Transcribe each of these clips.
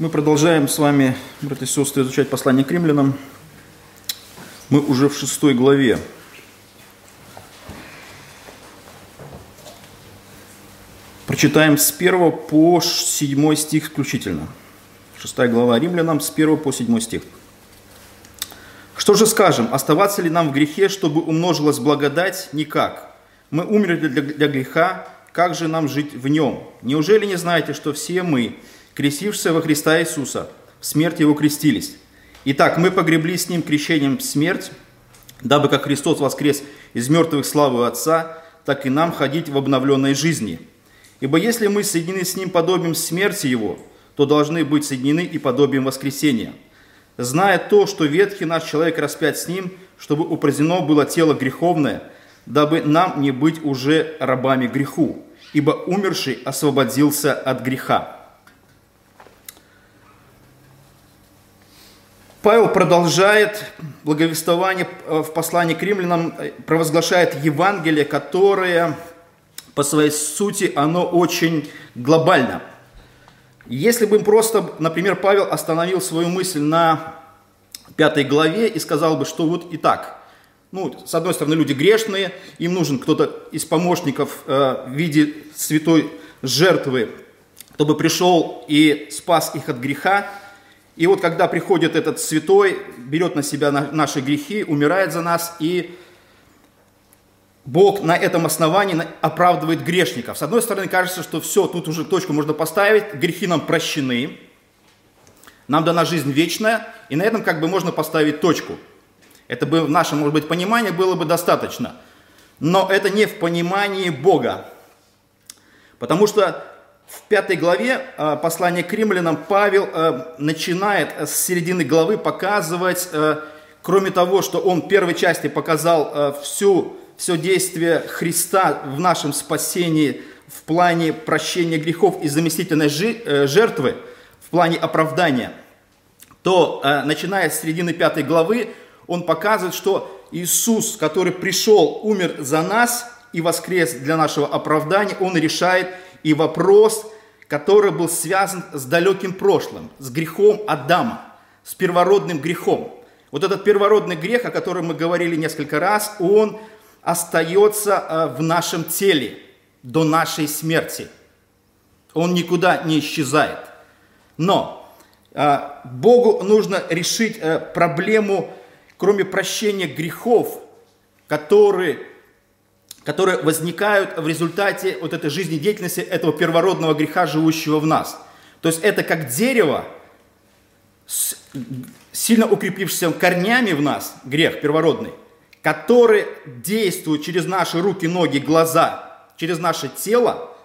Мы продолжаем с вами, братья и сестры, изучать послание к римлянам. Мы уже в шестой главе. Прочитаем с 1 по 7 стих включительно. Шестая глава римлянам с 1 по 7 стих. Что же скажем, оставаться ли нам в грехе, чтобы умножилась благодать? Никак. Мы умерли для, для греха, как же нам жить в нем? Неужели не знаете, что все мы, крестившиеся во Христа Иисуса, в смерть Его крестились. Итак, мы погребли с Ним крещением в смерть, дабы как Христос воскрес из мертвых славы Отца, так и нам ходить в обновленной жизни. Ибо если мы соединены с Ним подобием смерти Его, то должны быть соединены и подобием воскресения. Зная то, что ветхий наш человек распят с Ним, чтобы упразднено было тело греховное, дабы нам не быть уже рабами греху, ибо умерший освободился от греха. Павел продолжает благовествование э, в послании к римлянам, э, провозглашает Евангелие, которое по своей сути, оно очень глобально. Если бы просто, например, Павел остановил свою мысль на пятой главе и сказал бы, что вот и так, ну, с одной стороны, люди грешные, им нужен кто-то из помощников э, в виде святой жертвы, чтобы пришел и спас их от греха, и вот когда приходит этот святой, берет на себя наши грехи, умирает за нас, и Бог на этом основании оправдывает грешников. С одной стороны, кажется, что все, тут уже точку можно поставить, грехи нам прощены, нам дана жизнь вечная, и на этом как бы можно поставить точку. Это бы в нашем, может быть, понимании было бы достаточно. Но это не в понимании Бога. Потому что в пятой главе э, послания к римлянам Павел э, начинает с середины главы показывать, э, кроме того, что он в первой части показал всю, все действие Христа в нашем спасении в плане прощения грехов и заместительной жертвы, в плане оправдания, то, начиная с середины пятой главы, он показывает, что Иисус, который пришел, умер за нас и воскрес для нашего оправдания, он решает и вопрос, который был связан с далеким прошлым, с грехом Адама, с первородным грехом. Вот этот первородный грех, о котором мы говорили несколько раз, он остается э, в нашем теле до нашей смерти. Он никуда не исчезает. Но э, Богу нужно решить э, проблему, кроме прощения грехов, которые которые возникают в результате вот этой жизнедеятельности этого первородного греха, живущего в нас. То есть это как дерево, с сильно укрепившимся корнями в нас, грех первородный, который действует через наши руки, ноги, глаза, через наше тело,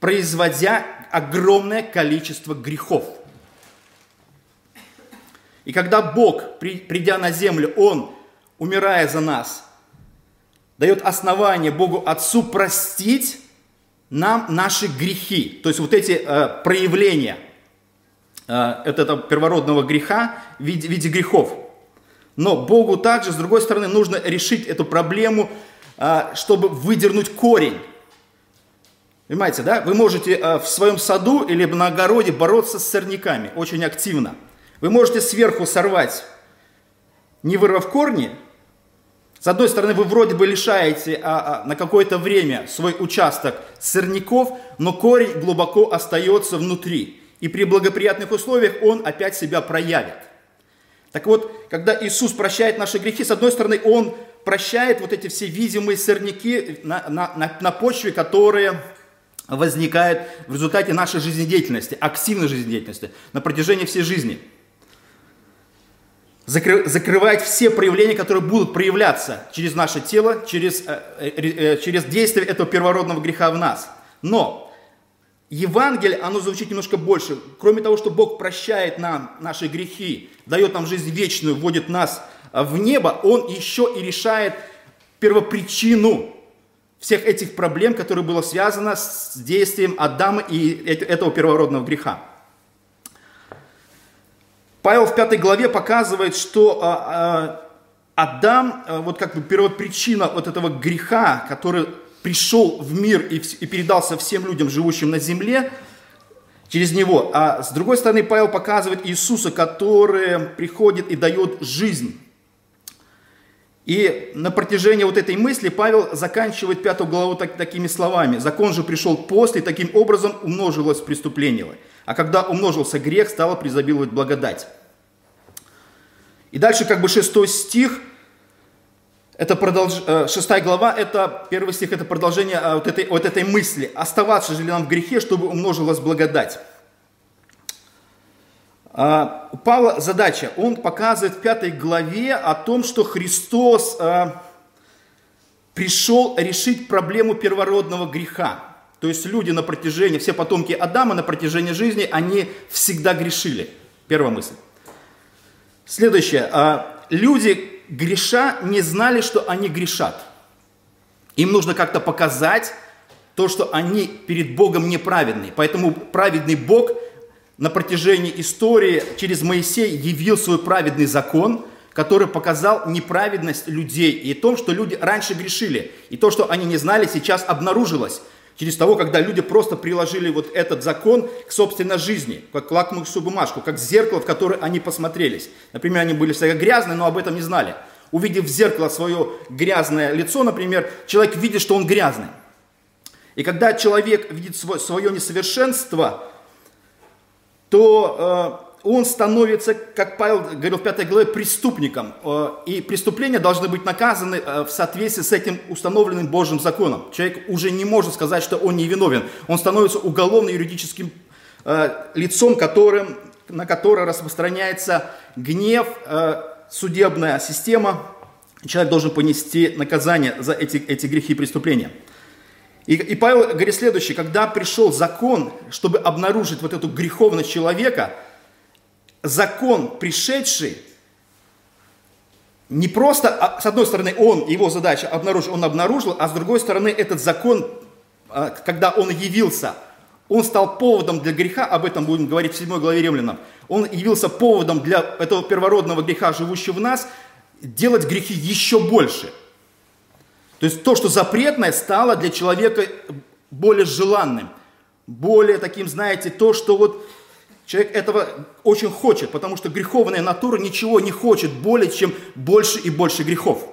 производя огромное количество грехов. И когда Бог, придя на землю, Он, умирая за нас, дает основание Богу Отцу простить нам наши грехи. То есть вот эти э, проявления э, этого первородного греха в виде, в виде грехов. Но Богу также, с другой стороны, нужно решить эту проблему, э, чтобы выдернуть корень. Понимаете, да? Вы можете э, в своем саду или на огороде бороться с сорняками очень активно. Вы можете сверху сорвать, не вырвав корни, с одной стороны, вы вроде бы лишаете а, а, на какое-то время свой участок сорняков, но корень глубоко остается внутри. И при благоприятных условиях он опять себя проявит. Так вот, когда Иисус прощает наши грехи, с одной стороны, Он прощает вот эти все видимые сорняки на, на, на, на почве, которые возникают в результате нашей жизнедеятельности, активной жизнедеятельности на протяжении всей жизни – закрывает все проявления, которые будут проявляться через наше тело, через, э, э, э, через действие этого первородного греха в нас. Но Евангелие, оно звучит немножко больше. Кроме того, что Бог прощает нам наши грехи, дает нам жизнь вечную, вводит нас в небо, Он еще и решает первопричину всех этих проблем, которые было связано с действием Адама и этого первородного греха. Павел в пятой главе показывает, что а, а, Адам, а, вот как бы первопричина вот этого греха, который пришел в мир и, передался всем людям, живущим на земле, через него. А с другой стороны, Павел показывает Иисуса, который приходит и дает жизнь. И на протяжении вот этой мысли Павел заканчивает пятую главу так, такими словами. «Закон же пришел после, таким образом умножилось преступление. А когда умножился грех, стало призабиловать благодать». И дальше как бы шестой стих, это продолж... Э, шестая глава, это первый стих, это продолжение э, вот этой, вот этой мысли. «Оставаться же ли нам в грехе, чтобы умножилась благодать?» А, у Павла задача, он показывает в пятой главе о том, что Христос а, пришел решить проблему первородного греха. То есть люди на протяжении, все потомки Адама на протяжении жизни, они всегда грешили. Первая мысль. Следующее. А, люди греша не знали, что они грешат. Им нужно как-то показать то, что они перед Богом неправедны. Поэтому праведный Бог – на протяжении истории через Моисея явил свой праведный закон, который показал неправедность людей и то, что люди раньше грешили. И то, что они не знали, сейчас обнаружилось. Через того, когда люди просто приложили вот этот закон к собственной жизни, как лакмусовую бумажку, как зеркало, в которое они посмотрелись. Например, они были всегда грязные, но об этом не знали. Увидев в зеркало свое грязное лицо, например, человек видит, что он грязный. И когда человек видит свое, несовершенство, то э, он становится, как Павел говорил в 5 главе, преступником. Э, и преступления должны быть наказаны э, в соответствии с этим установленным Божьим законом. Человек уже не может сказать, что он не виновен. Он становится уголовно-юридическим лицом, которым, на которое распространяется гнев, судебная система. Человек должен понести наказание за эти, эти грехи и преступления. И, и Павел говорит следующее, когда пришел закон, чтобы обнаружить вот эту греховность человека, закон пришедший, не просто, а, с одной стороны, он, его задача обнаружить, он обнаружил, а с другой стороны, этот закон, а, когда он явился, он стал поводом для греха, об этом будем говорить в 7 главе Римлянам, он явился поводом для этого первородного греха, живущего в нас, делать грехи еще больше – то есть то, что запретное, стало для человека более желанным, более таким, знаете, то, что вот человек этого очень хочет, потому что греховная натура ничего не хочет более, чем больше и больше грехов.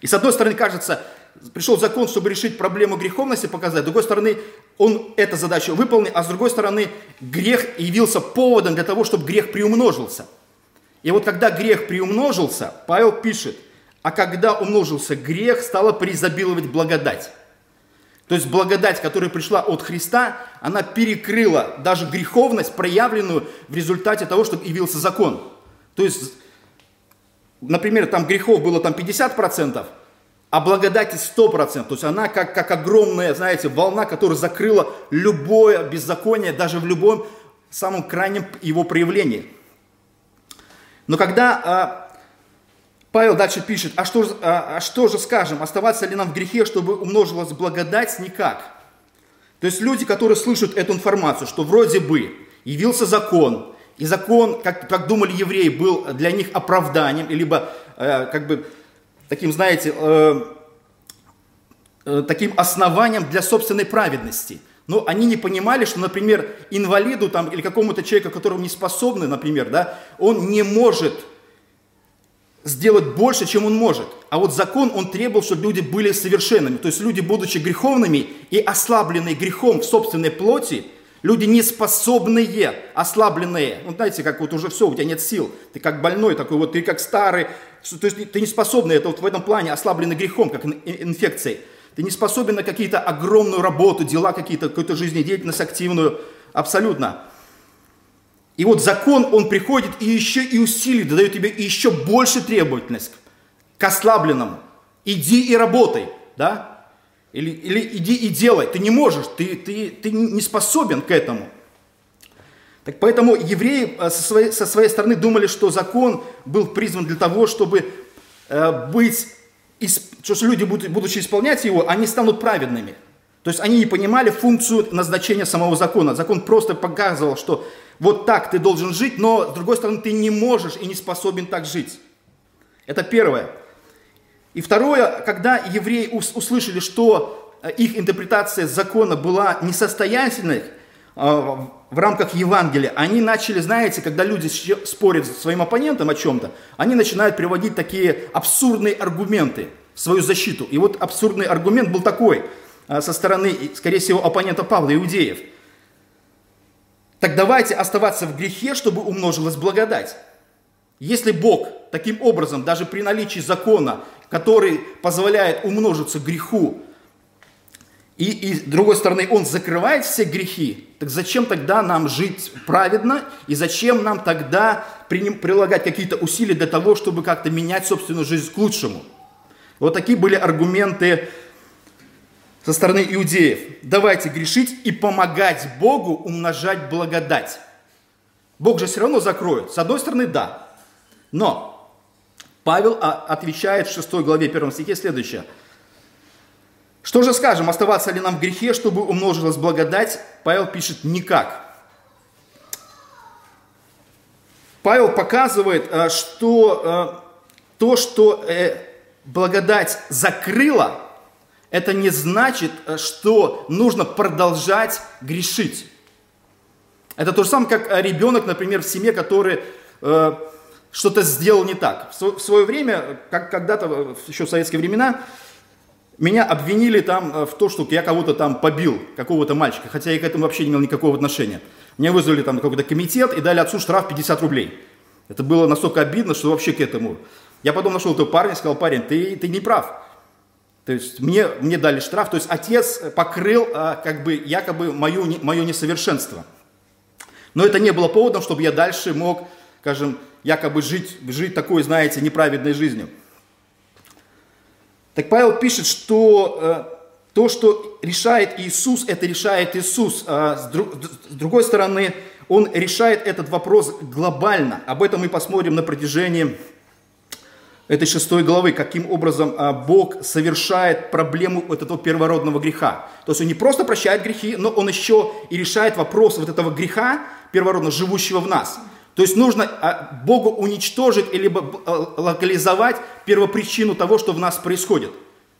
И с одной стороны, кажется, пришел закон, чтобы решить проблему греховности, показать. С другой стороны, он эту задачу выполнил, а с другой стороны, грех явился поводом для того, чтобы грех приумножился. И вот когда грех приумножился, Павел пишет – а когда умножился грех, стала преизобиловать благодать. То есть благодать, которая пришла от Христа, она перекрыла даже греховность, проявленную в результате того, что явился закон. То есть, например, там грехов было там 50%, а благодати 100%. То есть она как, как огромная, знаете, волна, которая закрыла любое беззаконие, даже в любом самом крайнем его проявлении. Но когда а, Павел дальше пишет, а что, а, а что же скажем, оставаться ли нам в грехе, чтобы умножилась благодать? Никак. То есть люди, которые слышат эту информацию, что вроде бы явился закон, и закон, как, как думали евреи, был для них оправданием, либо э, как бы таким, знаете, э, э, таким основанием для собственной праведности. Но они не понимали, что, например, инвалиду там, или какому-то человеку, которому не способны, например, да, он не может сделать больше, чем он может. А вот закон, он требовал, чтобы люди были совершенными. То есть люди, будучи греховными и ослабленные грехом в собственной плоти, люди неспособные, ослабленные. Ну, знаете, как вот уже все, у тебя нет сил. Ты как больной такой, вот ты как старый. То есть ты не способный, это вот в этом плане ослабленный грехом, как инфекцией. Ты не способен на какие-то огромную работу, дела какие-то, какую-то жизнедеятельность активную. Абсолютно. И вот закон, он приходит и еще и усилит, дает тебе еще больше требовательность к ослабленному. Иди и работай, да? Или, или иди и делай. Ты не можешь, ты, ты, ты не способен к этому. Так поэтому евреи э, со своей, со своей стороны думали, что закон был призван для того, чтобы э, быть, что люди, будучи исполнять его, они станут праведными. То есть они не понимали функцию назначения самого закона. Закон просто показывал, что вот так ты должен жить, но с другой стороны ты не можешь и не способен так жить. Это первое. И второе, когда евреи услышали, что э, их интерпретация закона была несостоятельной, в рамках Евангелия, они начали, знаете, когда люди спорят с своим оппонентом о чем-то, они начинают приводить такие абсурдные аргументы в свою защиту. И вот абсурдный аргумент был такой со стороны, скорее всего, оппонента Павла, иудеев. Так давайте оставаться в грехе, чтобы умножилась благодать. Если Бог таким образом, даже при наличии закона, который позволяет умножиться греху, и, и с другой стороны, он закрывает все грехи, так зачем тогда нам жить праведно, и зачем нам тогда прилагать какие-то усилия для того, чтобы как-то менять собственную жизнь к лучшему? Вот такие были аргументы со стороны иудеев. Давайте грешить и помогать Богу умножать благодать. Бог же все равно закроет. С одной стороны, да. Но Павел отвечает в 6 главе 1 стихе следующее – что же скажем, оставаться ли нам в грехе, чтобы умножилась благодать? Павел пишет никак. Павел показывает, э, что э, то, что э, благодать закрыла, это не значит, что нужно продолжать грешить. Это то же самое, как ребенок, например, в семье, который что-то сделал не так. В свое время, как когда-то еще в советские времена, меня обвинили там э, в том, что я кого-то там побил, какого-то мальчика, хотя я к этому вообще не имел никакого отношения. Меня вызвали там какой-то комитет и дали отцу штраф 50 рублей. Это было настолько обидно, что вообще к этому. Я потом нашел этого парня и сказал, парень, ты, ты не прав. То есть мне, мне дали штраф, то есть отец покрыл а, как бы якобы мое, мое несовершенство. Но это не было поводом, чтобы я дальше мог, скажем, якобы жить, жить такой, знаете, неправедной жизнью. Так Павел пишет, что э, то, что решает Иисус, это решает Иисус. А с, друг, с другой стороны, он решает этот вопрос глобально. Об этом мы посмотрим на протяжении этой шестой главы, каким образом а, Бог совершает проблему вот этого первородного греха. То есть он не просто прощает грехи, но он еще и решает вопрос вот этого греха первородного, живущего в нас. То есть нужно а, Богу уничтожить или а, локализовать первопричину того, что в нас происходит.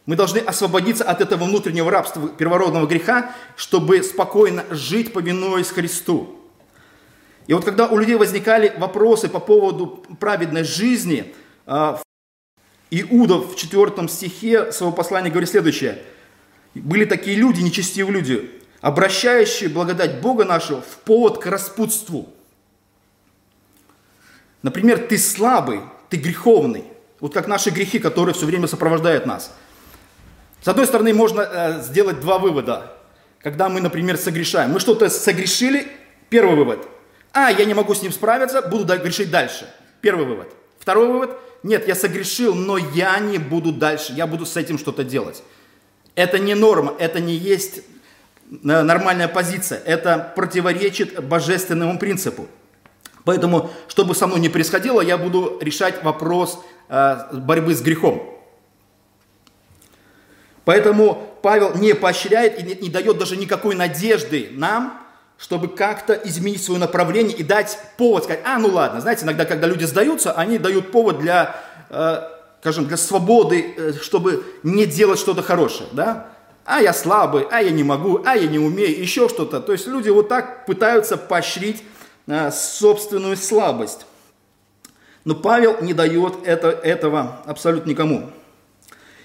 Мы должны освободиться от этого внутреннего рабства, первородного греха, чтобы спокойно жить, повинуясь Христу. И вот когда у людей возникали вопросы по поводу праведной жизни, Иуда в 4 стихе своего послания говорит следующее. Были такие люди, нечестивые люди, обращающие благодать Бога нашего в повод к распутству – Например, ты слабый, ты греховный. Вот как наши грехи, которые все время сопровождают нас. С одной стороны, можно э, сделать два вывода. Когда мы, например, согрешаем. Мы что-то согрешили, первый вывод. А, я не могу с ним справиться, буду грешить дальше. Первый вывод. Второй вывод. Нет, я согрешил, но я не буду дальше, я буду с этим что-то делать. Это не норма, это не есть э, нормальная позиция, это противоречит божественному принципу. Поэтому, чтобы со мной не происходило, я буду решать вопрос э, борьбы с грехом. Поэтому Павел не поощряет и не, не дает даже никакой надежды нам, чтобы как-то изменить свое направление и дать повод сказать, а, ну ладно, знаете, иногда, когда люди сдаются, они дают повод для, э, скажем, для свободы, э, чтобы не делать что-то хорошее, да? А я слабый, а я не могу, а я не умею, еще что-то. То есть люди вот так пытаются поощрить Э, собственную слабость. Но Павел не дает это, этого абсолютно никому.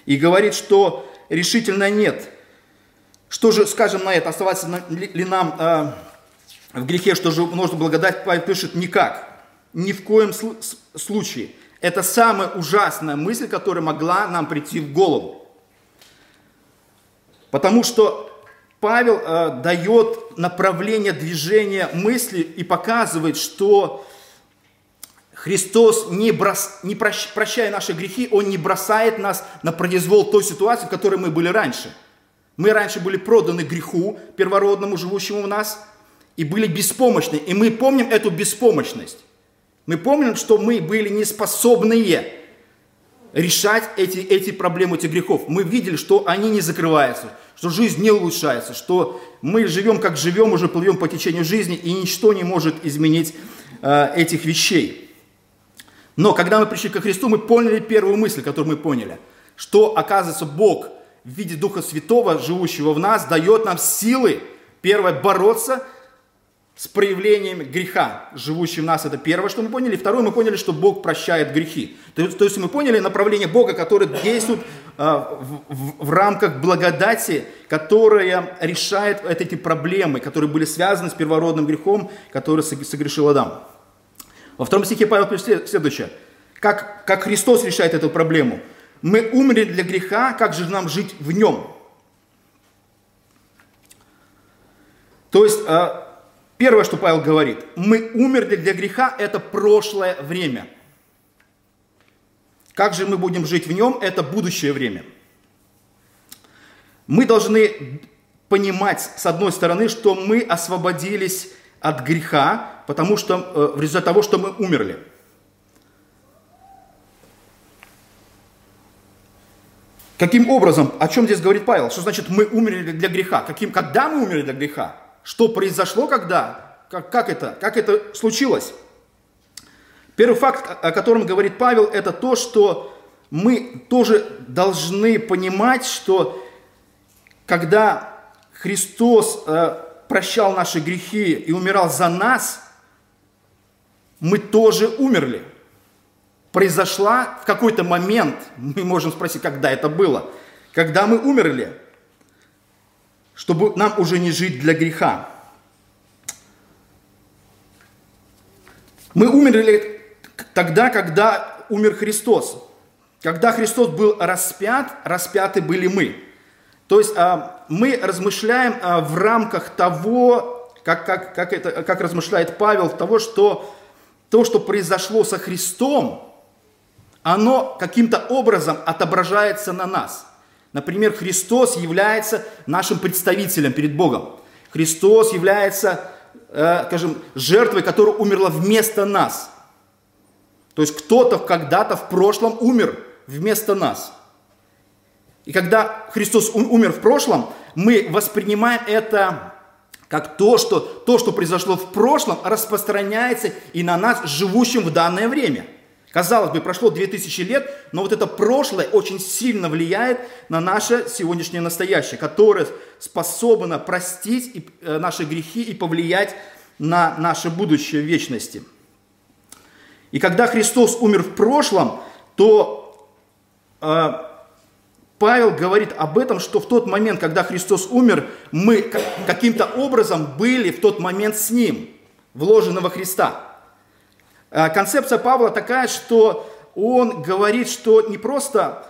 И говорит, что решительно нет. Что же скажем на это? Оставаться ли нам э, в грехе, что же нужно благодать? Павел пишет, никак. Ни в коем случае. Это самая ужасная мысль, которая могла нам прийти в голову. Потому что Павел э, дает направление движения мысли и показывает, что Христос, не, брос, не прощ, прощая наши грехи, Он не бросает нас на произвол той ситуации, в которой мы были раньше. Мы раньше были проданы греху первородному, живущему в нас, и были беспомощны. И мы помним эту беспомощность. Мы помним, что мы были неспособные решать эти, эти проблемы, эти грехов. Мы видели, что они не закрываются, что жизнь не улучшается, что мы живем как живем, уже плывем по течению жизни, и ничто не может изменить э, этих вещей. Но когда мы пришли ко Христу, мы поняли первую мысль, которую мы поняли, что, оказывается, Бог в виде Духа Святого, живущего в нас, дает нам силы, первое, бороться с проявлением греха, живущим в нас. Это первое, что мы поняли. Второе, мы поняли, что Бог прощает грехи. То есть, то есть мы поняли направление Бога, которое действует э, в, в, в рамках благодати, которая решает эти проблемы, которые были связаны с первородным грехом, который согрешил Адам. Во втором стихе Павел пишет следующее. Как, как Христос решает эту проблему? Мы умерли для греха, как же нам жить в нем? То есть, э, Первое, что Павел говорит, мы умерли для греха, это прошлое время. Как же мы будем жить в нем, это будущее время. Мы должны понимать, с одной стороны, что мы освободились от греха, потому что э, в результате того, что мы умерли. Каким образом, о чем здесь говорит Павел? Что значит мы умерли для греха? Каким, когда мы умерли для греха? Что произошло когда? Как, как это? Как это случилось? Первый факт, о котором говорит Павел, это то, что мы тоже должны понимать, что когда Христос э, прощал наши грехи и умирал за нас, мы тоже умерли. Произошла в какой-то момент, мы можем спросить, когда это было, когда мы умерли – чтобы нам уже не жить для греха. Мы умерли тогда, когда умер Христос. Когда Христос был распят, распяты были мы. То есть а, мы размышляем а, в рамках того, как, как, как, это, как размышляет Павел, того, что то, что произошло со Христом, оно каким-то образом отображается на нас. Например, Христос является нашим представителем перед Богом. Христос является, э, скажем, жертвой, которая умерла вместо нас. То есть кто-то когда-то в прошлом умер вместо нас. И когда Христос умер в прошлом, мы воспринимаем это как то, что то, что произошло в прошлом, распространяется и на нас, живущим в данное время – Казалось бы, прошло 2000 лет, но вот это прошлое очень сильно влияет на наше сегодняшнее настоящее, которое способно простить э, наши грехи и повлиять на наше будущее в вечности. И когда Христос умер в прошлом, то э, Павел говорит об этом, что в тот момент, когда Христос умер, мы каким-то образом были в тот момент с Ним, вложенного Христа. Э, концепция Павла такая, что он говорит, что не просто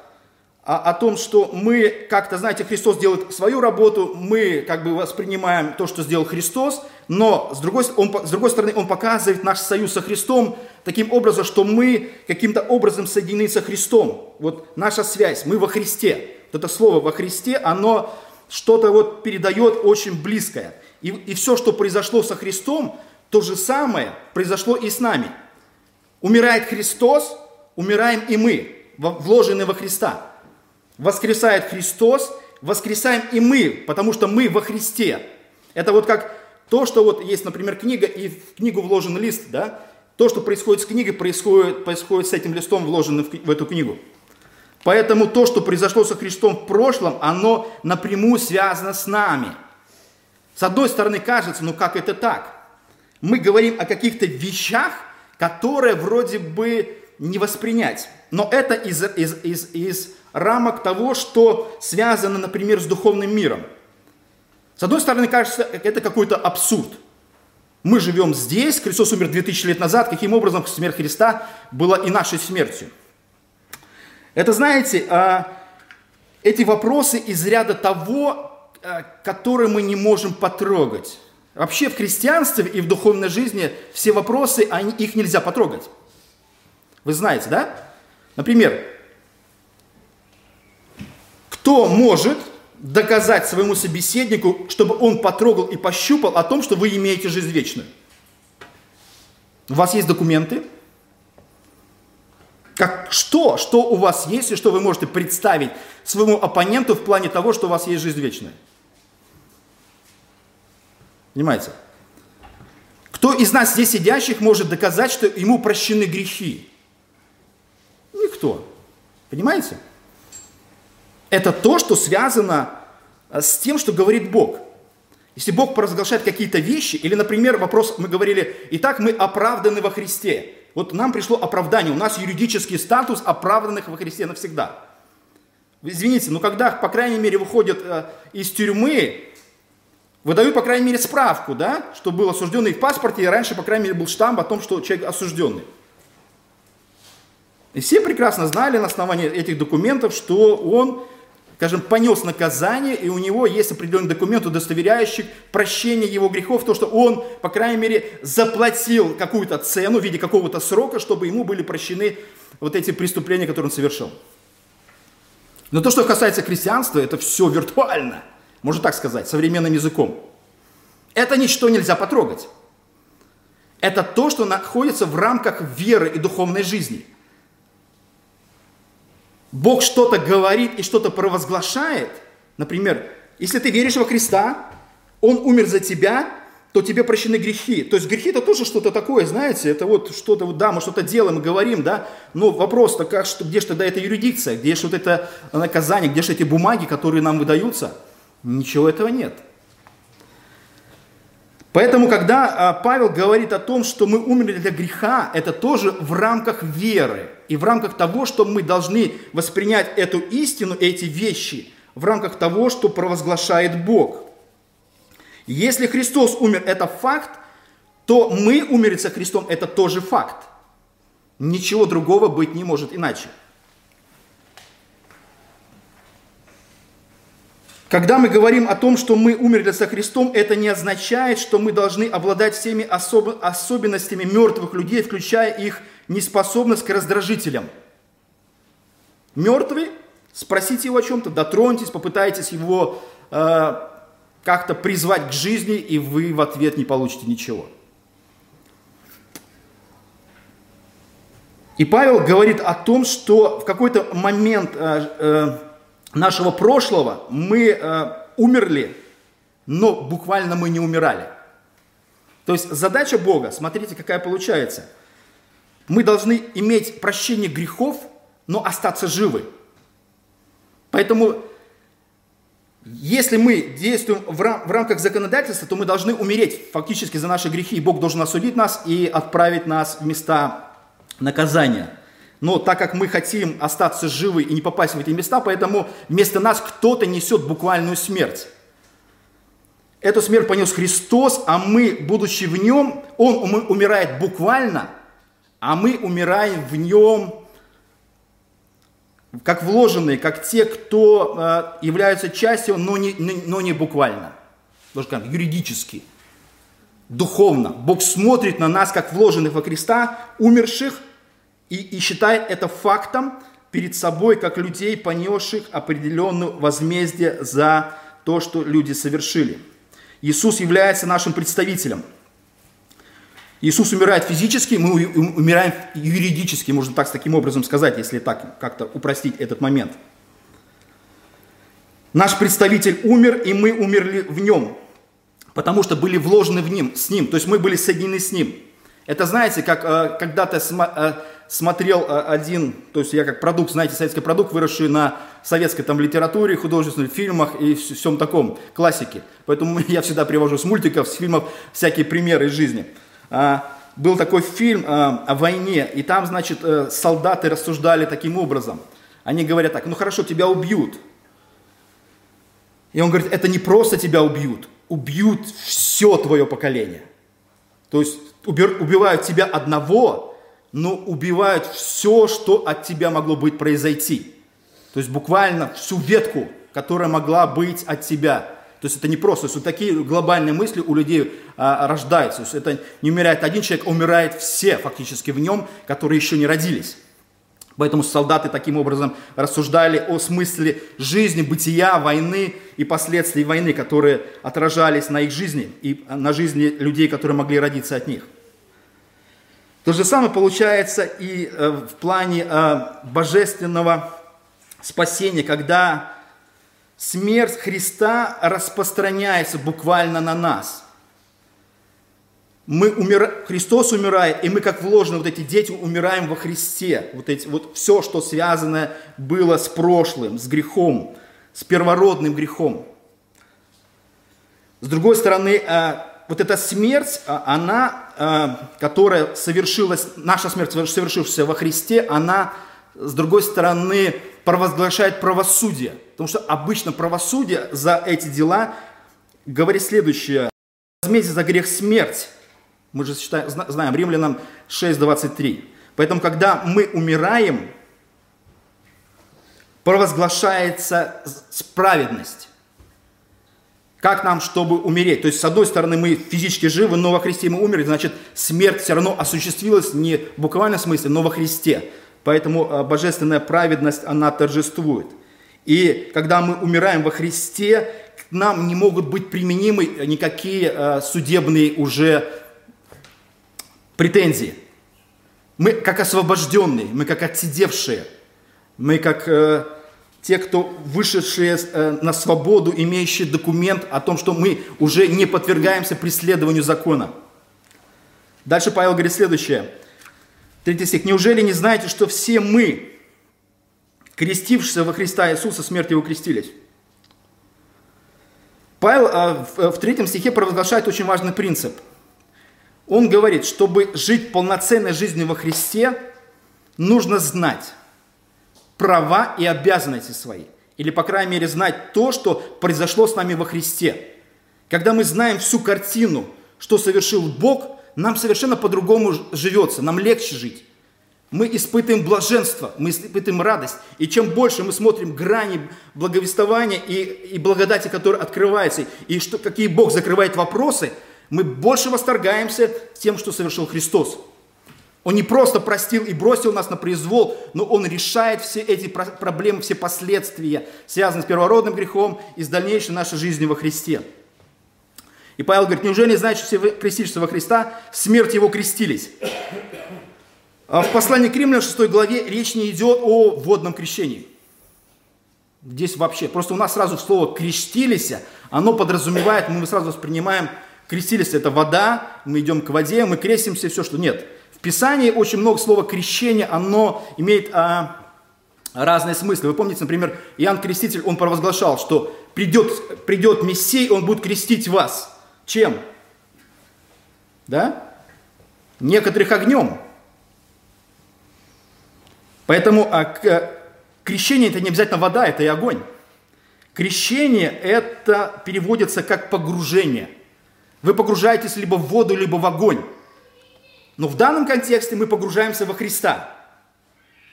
о, о том, что мы как-то, знаете, Христос делает свою работу, мы как бы воспринимаем то, что сделал Христос, но с другой, он, с другой стороны он показывает наш союз со Христом таким образом, что мы каким-то образом соединены со Христом. Вот наша связь, мы во Христе. Вот это слово во Христе, оно что-то вот передает очень близкое. И, и все, что произошло со Христом, то же самое произошло и с нами – Умирает Христос, умираем и мы, вложенные во Христа. Воскресает Христос, воскресаем и мы, потому что мы во Христе. Это вот как то, что вот есть, например, книга, и в книгу вложен лист, да? То, что происходит с книгой, происходит, происходит с этим листом, вложенным в, в эту книгу. Поэтому то, что произошло со Христом в прошлом, оно напрямую связано с нами. С одной стороны кажется, ну как это так? Мы говорим о каких-то вещах, которое вроде бы не воспринять. Но это из, из, из, из рамок того, что связано, например, с духовным миром. С одной стороны, кажется, это какой-то абсурд. Мы живем здесь, Христос умер 2000 лет назад, каким образом смерть Христа была и нашей смертью? Это, знаете, а, эти вопросы из ряда того, а, которые мы не можем потрогать. Вообще в христианстве и в духовной жизни все вопросы, они, их нельзя потрогать. Вы знаете, да? Например, кто может доказать своему собеседнику, чтобы он потрогал и пощупал о том, что вы имеете жизнь вечную? У вас есть документы? Как, что, что у вас есть и что вы можете представить своему оппоненту в плане того, что у вас есть жизнь вечная? Понимаете? Кто из нас здесь сидящих может доказать, что ему прощены грехи? Никто. Понимаете? Это то, что связано э, с тем, что говорит Бог. Если Бог провозглашает какие-то вещи, или, например, вопрос, мы говорили, итак, мы оправданы во Христе. Вот нам пришло оправдание, у нас юридический статус оправданных во Христе навсегда. Извините, но когда, по крайней мере, выходят э, из тюрьмы, выдают, по крайней мере, справку, да, что был осужденный в паспорте, и раньше, по крайней мере, был штамп о том, что человек осужденный. И все прекрасно знали на основании этих документов, что он, скажем, понес наказание, и у него есть определенный документ, удостоверяющий прощение его грехов, то, что он, по крайней мере, заплатил какую-то цену в виде какого-то срока, чтобы ему были прощены вот эти преступления, которые он совершил. Но то, что касается христианства, это все виртуально, можно так сказать, современным языком. Это ничто нельзя потрогать. Это то, что находится в рамках веры и духовной жизни – Бог что-то говорит и что-то провозглашает, например, если ты веришь во Христа, Он умер за тебя, то тебе прощены грехи. То есть грехи это тоже что-то такое, знаете, это вот что-то, вот, да, мы что-то делаем мы говорим, да, но вопрос-то, как, что, где же тогда эта юрисдикция, где же вот это наказание, где же эти бумаги, которые нам выдаются? Ничего этого нет. Поэтому, когда а, Павел говорит о том, что мы умерли для греха, это тоже в рамках веры и в рамках того, что мы должны воспринять эту истину, эти вещи, в рамках того, что провозглашает Бог. Если Христос умер, это факт, то мы умерли со Христом, это тоже факт. Ничего другого быть не может иначе. Когда мы говорим о том, что мы умерли со Христом, это не означает, что мы должны обладать всеми особ... особенностями мертвых людей, включая их неспособность к раздражителям. Мертвый, спросите его о чем-то, дотроньтесь, попытайтесь его э, как-то призвать к жизни, и вы в ответ не получите ничего. И Павел говорит о том, что в какой-то момент э, э, нашего прошлого мы э, умерли, но буквально мы не умирали. То есть задача Бога, смотрите, какая получается. Мы должны иметь прощение грехов, но остаться живы. Поэтому, если мы действуем в, рам- в рамках законодательства, то мы должны умереть фактически за наши грехи. И Бог должен осудить нас и отправить нас в места наказания. Но так как мы хотим остаться живы и не попасть в эти места, поэтому вместо нас кто-то несет буквальную смерть. Эту смерть понес Христос, а мы, будучи в нем, Он умирает буквально, а мы умираем в нем как вложенные, как те, кто э, являются частью, но не, но не буквально, даже как юридически, духовно. Бог смотрит на нас, как вложенных во Христа, умерших, и, и считает это фактом перед собой, как людей, понесших определенную возмездие за то, что люди совершили. Иисус является нашим представителем. Иисус умирает физически, мы умираем юридически, можно так с таким образом сказать, если так как-то упростить этот момент. Наш представитель умер, и мы умерли в нем, потому что были вложены в ним, с ним, то есть мы были соединены с ним. Это знаете, как э, когда-то э, смотрел э, один, то есть я как продукт, знаете, советский продукт, выросший на советской там литературе, художественных фильмах и всем таком, классике. Поэтому я всегда привожу с мультиков, с фильмов всякие примеры из жизни. А, был такой фильм а, о войне, и там, значит, э, солдаты рассуждали таким образом. Они говорят так, ну хорошо, тебя убьют. И он говорит, это не просто тебя убьют, убьют все твое поколение. То есть убивают тебя одного, но убивают все, что от тебя могло быть произойти. То есть буквально всю ветку, которая могла быть от тебя. То есть это не просто, что такие глобальные мысли у людей а, рождаются. То есть это не умирает один человек, а умирает все фактически в нем, которые еще не родились. Поэтому солдаты таким образом рассуждали о смысле жизни, бытия, войны и последствий войны, которые отражались на их жизни и на жизни людей, которые могли родиться от них. То же самое получается и э, в плане э, божественного спасения, когда смерть Христа распространяется буквально на нас. Мы умир... Христос умирает, и мы как вложены, вот эти дети умираем во Христе. Вот, эти, вот все, что связано было с прошлым, с грехом, с первородным грехом. С другой стороны, э, вот эта смерть, она, которая совершилась, наша смерть, совершившаяся во Христе, она, с другой стороны, провозглашает правосудие. Потому что обычно правосудие за эти дела говорит следующее. Возмездие за грех смерть. Мы же считаем, знаем, Римлянам 6.23. Поэтому, когда мы умираем, провозглашается справедность. Как нам, чтобы умереть? То есть, с одной стороны, мы физически живы, но во Христе мы умерли, значит, смерть все равно осуществилась не в буквальном смысле, но во Христе. Поэтому а, божественная праведность, она торжествует. И когда мы умираем во Христе, к нам не могут быть применимы никакие а, судебные уже претензии. Мы как освобожденные, мы как отсидевшие, мы как э, те, кто вышедшие э, на свободу, имеющие документ о том, что мы уже не подвергаемся преследованию закона. Дальше Павел говорит следующее. Третий стих. «Неужели не знаете, что все мы, крестившиеся во Христа Иисуса, смерть Его крестились?» Павел э, в третьем стихе провозглашает очень важный принцип. Он говорит, чтобы жить полноценной жизнью во Христе, нужно знать, права и обязанности свои. Или, по крайней мере, знать то, что произошло с нами во Христе. Когда мы знаем всю картину, что совершил Бог, нам совершенно по-другому живется, нам легче жить. Мы испытываем блаженство, мы испытываем радость. И чем больше мы смотрим грани благовествования и, и благодати, которая открывается, и что, какие Бог закрывает вопросы, мы больше восторгаемся тем, что совершил Христос. Он не просто простил и бросил нас на произвол, но Он решает все эти проблемы, все последствия, связанные с первородным грехом и с дальнейшей нашей жизнью во Христе. И Павел говорит, неужели не знаете, что все крестившиеся во Христа, смерть Его крестились? А в послании к Римлянам 6 главе речь не идет о водном крещении. Здесь вообще, просто у нас сразу слово «крестились», оно подразумевает, мы сразу воспринимаем, крестились – это вода, мы идем к воде, мы крестимся, все, что нет – в Писании очень много слова крещение, оно имеет а, разные смыслы. Вы помните, например, Иоанн Креститель, он провозглашал, что придет, придет Мессий, он будет крестить вас. Чем? Да? Некоторых огнем. Поэтому а, к, крещение это не обязательно вода, это и огонь. Крещение это переводится как погружение. Вы погружаетесь либо в воду, либо в огонь. Но в данном контексте мы погружаемся во Христа.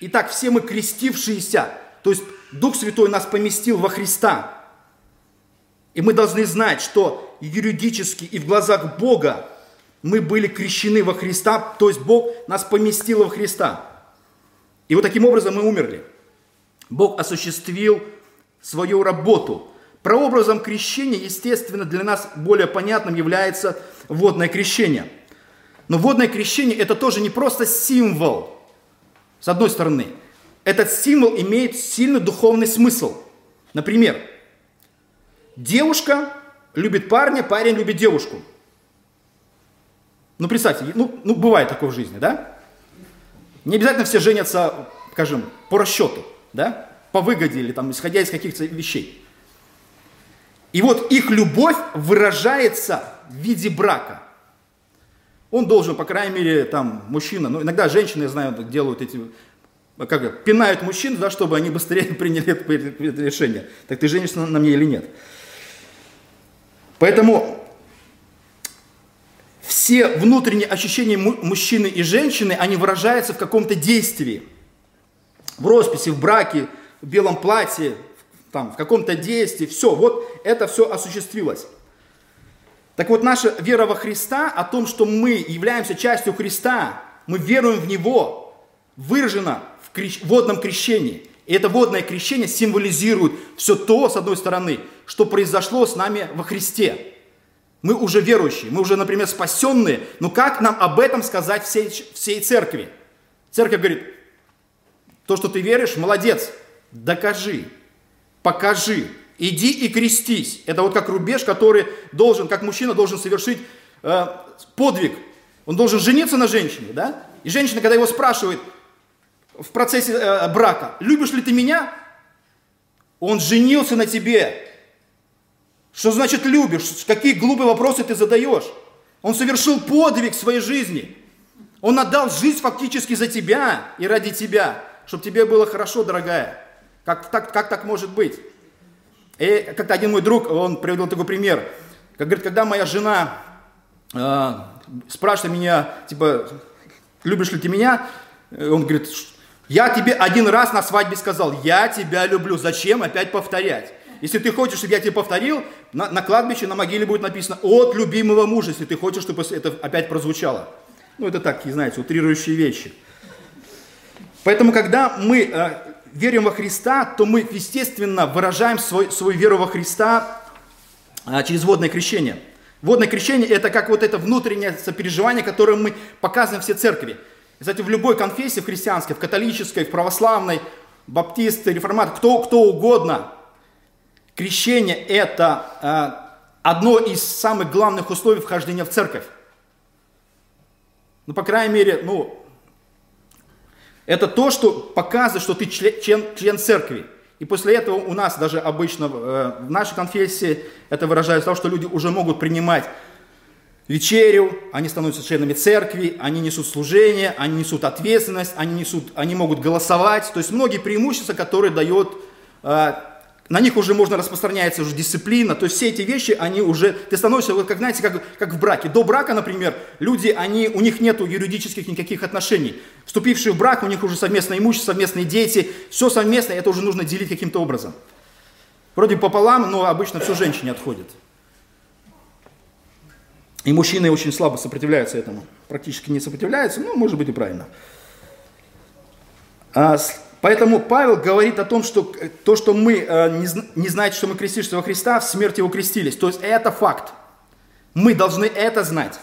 Итак, все мы крестившиеся, то есть Дух Святой нас поместил во Христа. И мы должны знать, что юридически и в глазах Бога мы были крещены во Христа, то есть Бог нас поместил во Христа. И вот таким образом мы умерли. Бог осуществил свою работу. Прообразом крещения, естественно, для нас более понятным является водное крещение – но водное крещение это тоже не просто символ, с одной стороны. Этот символ имеет сильный духовный смысл. Например, девушка любит парня, парень любит девушку. Ну, представьте, ну, ну бывает такое в жизни, да? Не обязательно все женятся, скажем, по расчету, да? По выгоде или там, исходя из каких-то вещей. И вот их любовь выражается в виде брака он должен, по крайней мере, там, мужчина, ну, иногда женщины, я знаю, делают эти, как пинают мужчин, да, чтобы они быстрее приняли это, это решение. Так ты женишься на мне или нет? Поэтому все внутренние ощущения мужчины и женщины, они выражаются в каком-то действии. В росписи, в браке, в белом платье, там, в каком-то действии. Все, вот это все осуществилось. Так вот, наша вера во Христа, о том, что мы являемся частью Христа, мы веруем в Него, выражена в крещ... водном крещении. И это водное крещение символизирует все то, с одной стороны, что произошло с нами во Христе. Мы уже верующие, мы уже, например, спасенные, но как нам об этом сказать всей, всей церкви? Церковь говорит, то, что ты веришь, молодец, докажи, покажи, Иди и крестись. Это вот как рубеж, который должен, как мужчина должен совершить э, подвиг. Он должен жениться на женщине, да? И женщина, когда его спрашивает в процессе э, брака, любишь ли ты меня? Он женился на тебе, Что значит любишь? Какие глупые вопросы ты задаешь? Он совершил подвиг в своей жизни. Он отдал жизнь фактически за тебя и ради тебя, чтобы тебе было хорошо, дорогая. Как так, как так может быть? И как-то один мой друг, он привел такой пример. Как говорит, когда моя жена э, спрашивает меня, типа, любишь ли ты меня? Он говорит, я тебе один раз на свадьбе сказал, я тебя люблю, зачем опять повторять? Если ты хочешь, чтобы я тебе повторил, на, на кладбище, на могиле будет написано «От любимого мужа», если ты хочешь, чтобы это опять прозвучало. Ну, это такие, знаете, утрирующие вещи. Поэтому, когда мы э, верим во Христа, то мы, естественно, выражаем свой, свою веру во Христа э, через водное крещение. Водное крещение – это как вот это внутреннее сопереживание, которое мы показываем все церкви. Кстати, в любой конфессии, в христианской, в католической, в православной, баптисты, реформат, кто, кто угодно, крещение – это э, одно из самых главных условий вхождения в церковь. Ну, по крайней мере, ну, это то, что показывает, что ты член, член, церкви. И после этого у нас даже обычно э, в нашей конфессии это выражается в том, что люди уже могут принимать вечерю, они становятся членами церкви, они несут служение, они несут ответственность, они, несут, они могут голосовать. То есть многие преимущества, которые дает э, на них уже можно распространяется уже дисциплина, то есть все эти вещи, они уже, ты становишься, вот как, знаете, как, как в браке. До брака, например, люди, они, у них нет юридических никаких отношений. Вступившие в брак, у них уже совместное имущество, совместные дети, все совместное, это уже нужно делить каким-то образом. Вроде пополам, но обычно все женщине отходит. И мужчины очень слабо сопротивляются этому. Практически не сопротивляются, но может быть и правильно. А Поэтому Павел говорит о том, что э, то, что мы э, не, знаете, что мы крестишься во Христа, в смерти его крестились. То есть это факт. Мы должны это знать.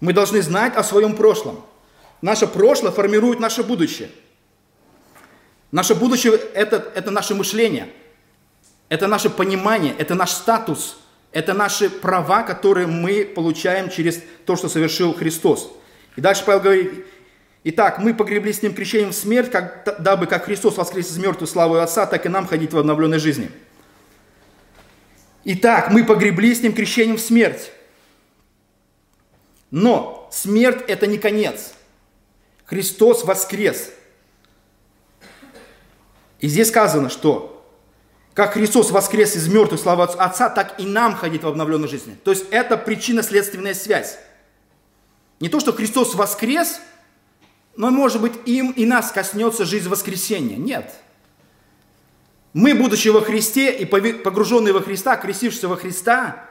Мы должны знать о своем прошлом. Наше прошлое формирует наше будущее. Наше будущее это, – это наше мышление, это наше понимание, это наш статус, это наши права, которые мы получаем через то, что совершил Христос. И дальше Павел говорит, Итак, мы погребли с Ним крещением в смерть, как, дабы как Христос воскрес из мертвых славу Отца, так и нам ходить в обновленной жизни. Итак, мы погребли с Ним крещением в смерть. Но смерть – это не конец. Христос воскрес. И здесь сказано, что как Христос воскрес из мертвых славы Отца, так и нам ходить в обновленной жизни. То есть это причинно-следственная связь. Не то, что Христос воскрес – но, может быть, им и нас коснется жизнь воскресения. Нет. Мы, будучи во Христе и погруженные во Христа, крестившиеся во Христа,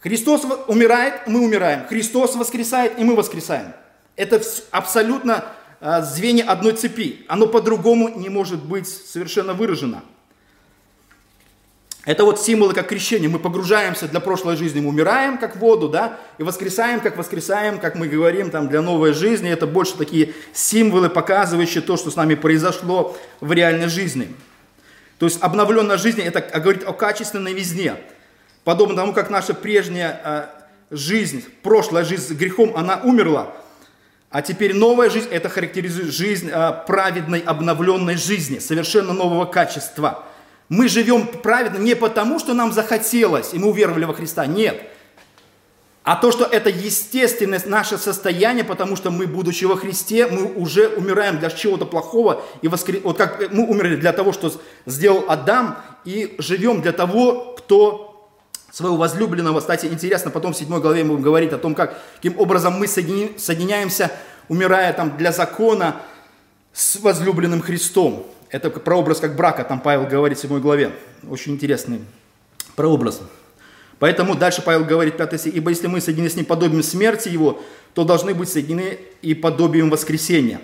Христос умирает, мы умираем. Христос воскресает, и мы воскресаем. Это абсолютно а, звенья одной цепи. Оно по-другому не может быть совершенно выражено. Это вот символы как крещение. Мы погружаемся для прошлой жизни, мы умираем как воду, да, и воскресаем, как воскресаем, как мы говорим, там, для новой жизни. Это больше такие символы, показывающие то, что с нами произошло в реальной жизни. То есть обновленная жизнь, это говорит о качественной везде. Подобно тому, как наша прежняя э, жизнь, прошлая жизнь с грехом, она умерла, а теперь новая жизнь, это характеризует жизнь э, праведной, обновленной жизни, совершенно нового качества – мы живем праведно не потому, что нам захотелось, и мы уверовали во Христа. Нет. А то, что это естественность, наше состояние, потому что мы, будучи во Христе, мы уже умираем для чего-то плохого. И воскр... Вот как мы умерли для того, что сделал Адам, и живем для того, кто своего возлюбленного. Кстати, интересно, потом в 7 главе мы будем говорить о том, как, каким образом мы соединяемся, умирая там для закона с возлюбленным Христом. Это прообраз как брака, там Павел говорит в 7 главе. Очень интересный прообраз. Поэтому дальше Павел говорит, 5 стих, «Ибо если мы соединены с ним подобием смерти его, то должны быть соединены и подобием воскресения».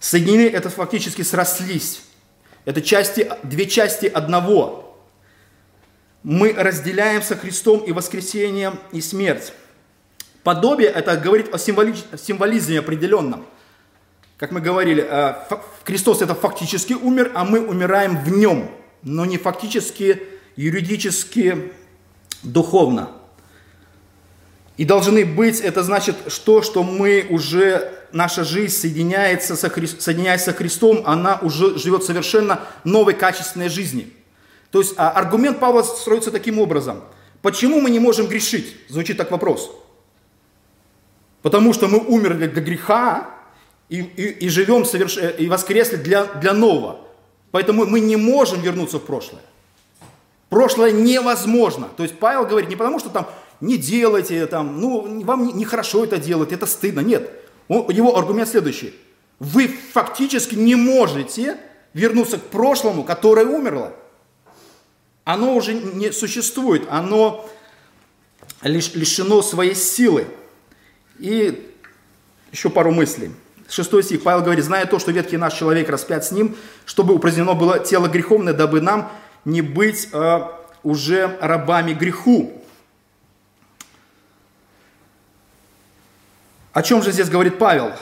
Соединены – это фактически срослись. Это части, две части одного. Мы разделяем со Христом и воскресение, и смерть. Подобие – это говорит о символизме определенном – как мы говорили, э, Христос это фактически умер, а мы умираем в нем, но не фактически, юридически, духовно. И должны быть, это значит, что, что мы уже, наша жизнь соединяется со, Хри, соединяясь со Христом, она уже живет совершенно новой качественной жизнью. То есть а, аргумент Павла строится таким образом. Почему мы не можем грешить? Звучит так вопрос. Потому что мы умерли для греха и, и, и живем соверш... и воскресли для, для нового. Поэтому мы не можем вернуться в прошлое. Прошлое невозможно. То есть Павел говорит не потому, что там не делайте, там, ну, вам нехорошо это делать, это стыдно. Нет. Он, его аргумент следующий. Вы фактически не можете вернуться к прошлому, которое умерло. Оно уже не существует, оно лиш, лишено своей силы. И еще пару мыслей. Шестой стих, Павел говорит, зная то, что ветхий наш человек распят с ним, чтобы упразднено было тело греховное, дабы нам не быть э, уже рабами греху. О чем же здесь говорит Павел?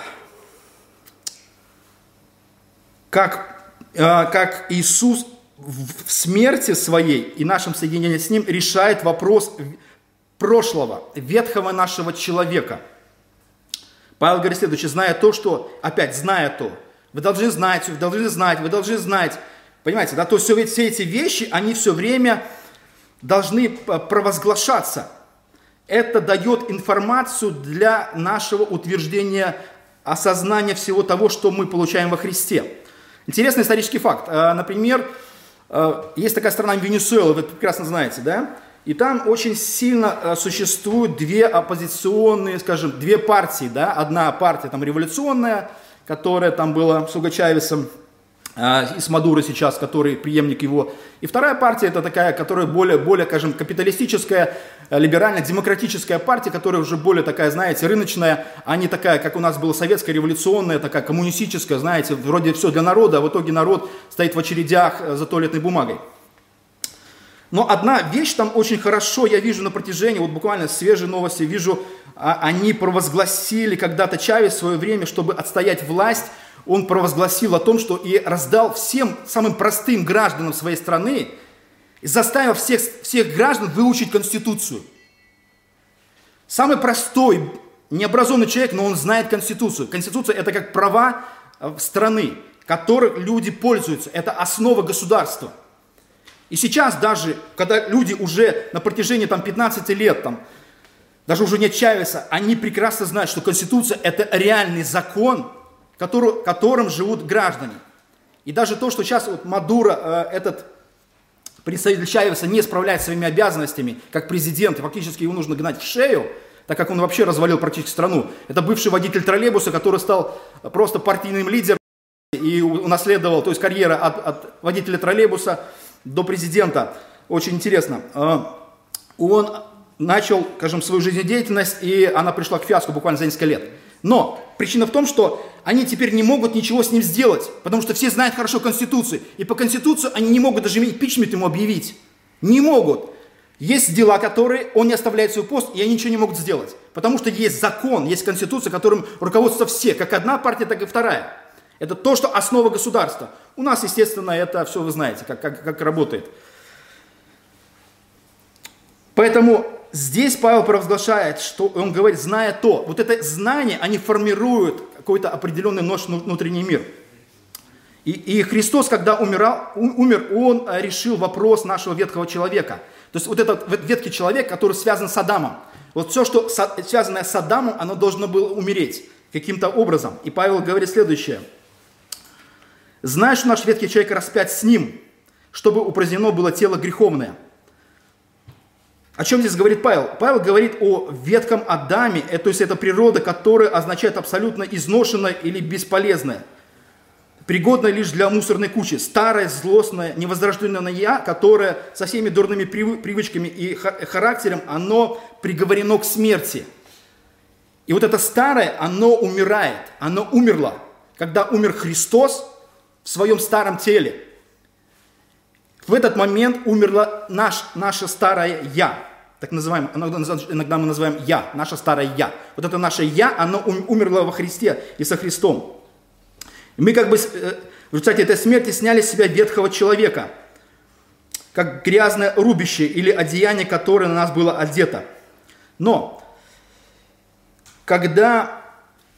Как, э, как Иисус в смерти своей и нашем соединении с Ним решает вопрос прошлого, ветхого нашего человека. Павел говорит следующее, зная то, что, опять, зная то, вы должны знать, вы должны знать, вы должны знать, понимаете, да, то есть все, все эти вещи, они все время должны провозглашаться. Это дает информацию для нашего утверждения, осознания всего того, что мы получаем во Христе. Интересный исторический факт. Э, например, э, есть такая страна Венесуэла, вы прекрасно знаете, да? И там очень сильно э, существуют две оппозиционные, скажем, две партии, да? Одна партия там революционная, которая там была с а, из Мадуры сейчас, который преемник его. И вторая партия это такая, которая более, более, скажем, капиталистическая, э, либерально-демократическая партия, которая уже более такая, знаете, рыночная, а не такая, как у нас была советская, революционная, такая коммунистическая, знаете, вроде все для народа, а в итоге народ стоит в очередях э, за туалетной бумагой. Но одна вещь там очень хорошо, я вижу на протяжении, вот буквально свежие новости, вижу, а, они провозгласили когда-то Чавес в свое время, чтобы отстоять власть, он провозгласил о том, что и раздал всем самым простым гражданам своей страны, заставил всех, всех граждан выучить Конституцию. Самый простой, необразованный человек, но он знает Конституцию. Конституция – это как права э, страны, которых люди пользуются. Это основа государства. И сейчас даже, когда люди уже на протяжении там, 15 лет, там, даже уже нет Чавеса, они прекрасно знают, что Конституция – это реальный закон, который, которым живут граждане. И даже то, что сейчас вот Мадуро, э, этот представитель Чавеса, не справляется своими обязанностями как президент, и фактически его нужно гнать в шею, так как он вообще развалил практически страну. Это бывший водитель троллейбуса, который стал просто партийным лидером и унаследовал, то есть карьера от, от водителя троллейбуса до президента. Очень интересно. Э, он начал, скажем, свою жизнедеятельность, и она пришла к фиаско буквально за несколько лет. Но причина в том, что они теперь не могут ничего с ним сделать, потому что все знают хорошо Конституцию. И по Конституции они не могут даже импичмент ему объявить. Не могут. Есть дела, которые он не оставляет свой пост, и они ничего не могут сделать. Потому что есть закон, есть Конституция, которым руководствуются все, как одна партия, так и вторая. Это то, что основа государства. У нас, естественно, это все вы знаете, как, как, как работает. Поэтому здесь Павел провозглашает, что он говорит, зная то, вот это знание, они формируют какой-то определенный наш внутренний мир. И, и Христос, когда умирал, умер, он э, решил вопрос нашего ветхого человека. То есть вот этот ветхий человек, который связан с Адамом. Вот все, что связанное с Адамом, оно должно было умереть каким-то образом. И Павел говорит следующее. «Знаешь, наш ветхий человек распять с ним, чтобы упразднено было тело греховное». О чем здесь говорит Павел? Павел говорит о ветком Адаме, э, то есть это природа, которая означает абсолютно изношенная или бесполезная, пригодная лишь для мусорной кучи, старое, злостное, невозрожденное я, которое со всеми дурными привычками и характером, оно приговорено к смерти. И вот это старое, оно умирает, оно умерло. Когда умер Христос в своем старом теле, в этот момент умерло наш, наше старое «я» так называемое, иногда мы называем «я», наше старое «я». Вот это наше «я», оно умерло во Христе и со Христом. Мы как бы э, в результате этой смерти сняли с себя ветхого человека, как грязное рубище или одеяние, которое на нас было одето. Но, когда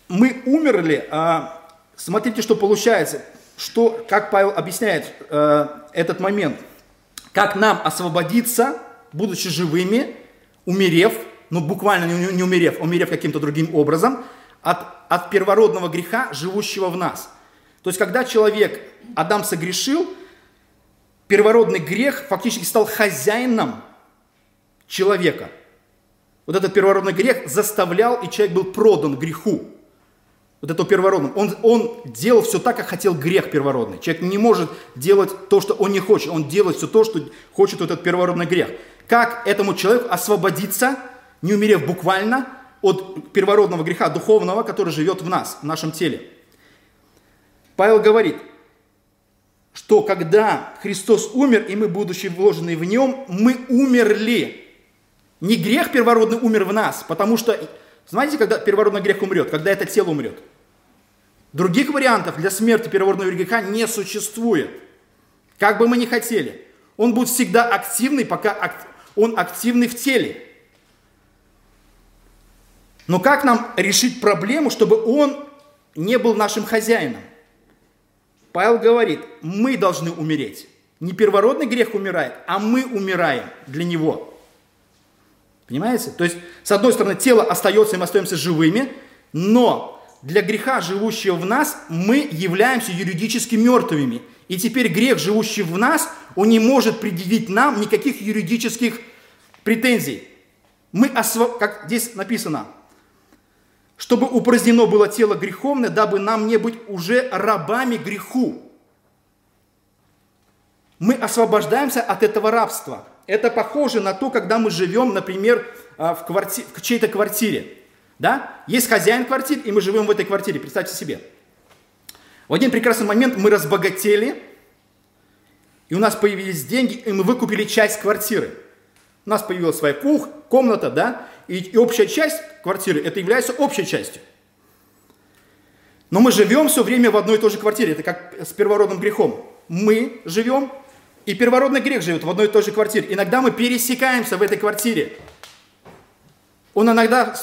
мы умерли, а, смотрите, что получается, что, как Павел объясняет э, этот момент. как нам освободиться, будучи живыми, умерев, ну буквально не, не умерев, умерев каким-то другим образом, от, от первородного греха, живущего в нас. То есть, когда человек, Адам согрешил, первородный грех фактически стал хозяином человека. Вот этот первородный грех заставлял, и человек был продан греху. Вот это первородным. Он, он делал все так, как хотел грех первородный. Человек не может делать то, что он не хочет. Он делает все то, что хочет этот первородный грех. Как этому человеку освободиться, не умерев буквально, от первородного греха духовного, который живет в нас, в нашем теле? Павел говорит, что когда Христос умер, и мы, будучи вложены в нем, мы умерли. Не грех первородный умер в нас, потому что, знаете, когда первородный грех умрет? Когда это тело умрет. Других вариантов для смерти первородного греха не существует. Как бы мы ни хотели. Он будет всегда активный, пока он активный в теле. Но как нам решить проблему, чтобы он не был нашим хозяином? Павел говорит, мы должны умереть. Не первородный грех умирает, а мы умираем для него. Понимаете? То есть, с одной стороны, тело остается, и мы остаемся живыми, но для греха, живущего в нас, мы являемся юридически мертвыми. И теперь грех, живущий в нас, он не может предъявить нам никаких юридических претензий. Мы, осво... как здесь написано, чтобы упразднено было тело греховное, дабы нам не быть уже рабами греху. Мы освобождаемся от этого рабства. Это похоже на то, когда мы живем, например, а, в, кварти... в чьей-то квартире. Да? Есть хозяин квартиры, и мы живем в этой квартире. Представьте себе. В один прекрасный момент мы разбогатели, и у нас появились деньги, и мы выкупили часть квартиры. У нас появилась своя кухня, комната, да, и, и общая часть квартиры, это является общей частью. Но мы живем все время в одной и той же квартире. Это как с первородным грехом. Мы живем, и первородный грех живет в одной и той же квартире. Иногда мы пересекаемся в этой квартире. Он иногда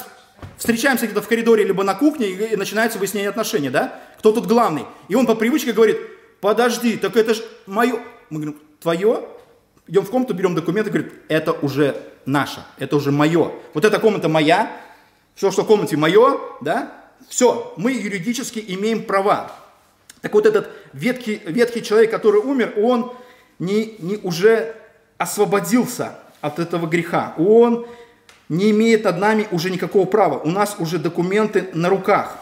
встречаемся где-то в коридоре, либо на кухне, и начинается выяснение отношений, да? Кто тут главный? И он по привычке говорит, подожди, так это же мое. Мы говорим, твое? Идем в комнату, берем документы, говорит, это уже наше, это уже мое. Вот эта комната моя, все, что в комнате мое, да, все, мы юридически имеем права. Так вот этот ветхий, ветхий человек, который умер, он не, не уже освободился от этого греха. Он не имеет над нами уже никакого права. У нас уже документы на руках.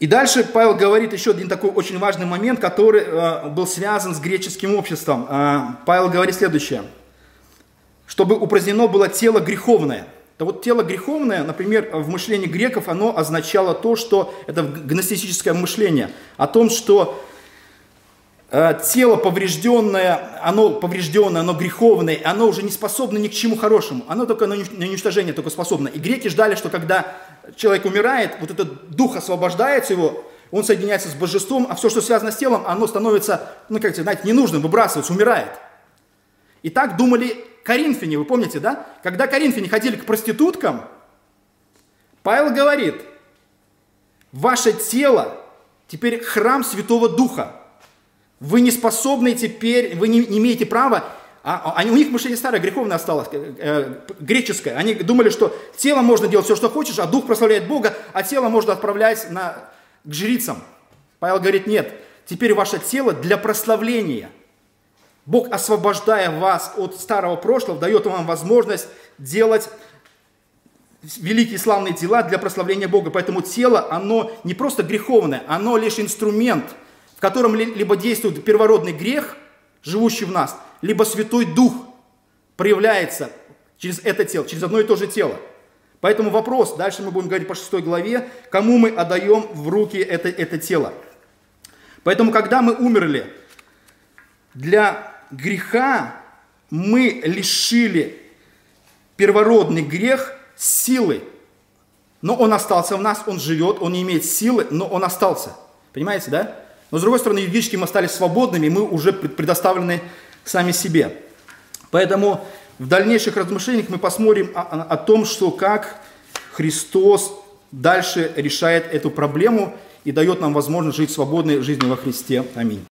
И дальше Павел говорит еще один такой очень важный момент, который э, был связан с греческим обществом. Э, Павел говорит следующее. Чтобы упразднено было тело греховное. То вот тело греховное, например, в мышлении греков, оно означало то, что это гностическое мышление, о том, что тело поврежденное, оно поврежденное, оно греховное, оно уже не способно ни к чему хорошему, оно только на уничтожение только способно. И греки ждали, что когда человек умирает, вот этот дух освобождается его, он соединяется с божеством, а все, что связано с телом, оно становится, ну, как знаете, ненужным, выбрасывается, умирает. И так думали коринфяне, вы помните, да? Когда коринфяне ходили к проституткам, Павел говорит, ваше тело теперь храм Святого Духа. Вы не способны теперь, вы не, не имеете права а, они, у них мышление старое, греховное осталось, э, э, греческое. Они думали, что телом можно делать все, что хочешь, а дух прославляет Бога, а тело можно отправлять на, к жрицам. Павел говорит, нет, теперь ваше тело для прославления. Бог, освобождая вас от старого прошлого, дает вам возможность делать великие славные дела для прославления Бога. Поэтому тело, оно не просто греховное, оно лишь инструмент, котором либо действует первородный грех, живущий в нас, либо Святой Дух проявляется через это тело, через одно и то же тело. Поэтому вопрос, дальше мы будем говорить по шестой главе, кому мы отдаем в руки это, это тело. Поэтому, когда мы умерли, для греха мы лишили первородный грех силы. Но он остался в нас, он живет, он не имеет силы, но он остался. Понимаете, да? Но с другой стороны, юридически мы стали свободными, мы уже предоставлены сами себе. Поэтому в дальнейших размышлениях мы посмотрим о, о том, что как Христос дальше решает эту проблему и дает нам возможность жить свободной жизнью во Христе. Аминь.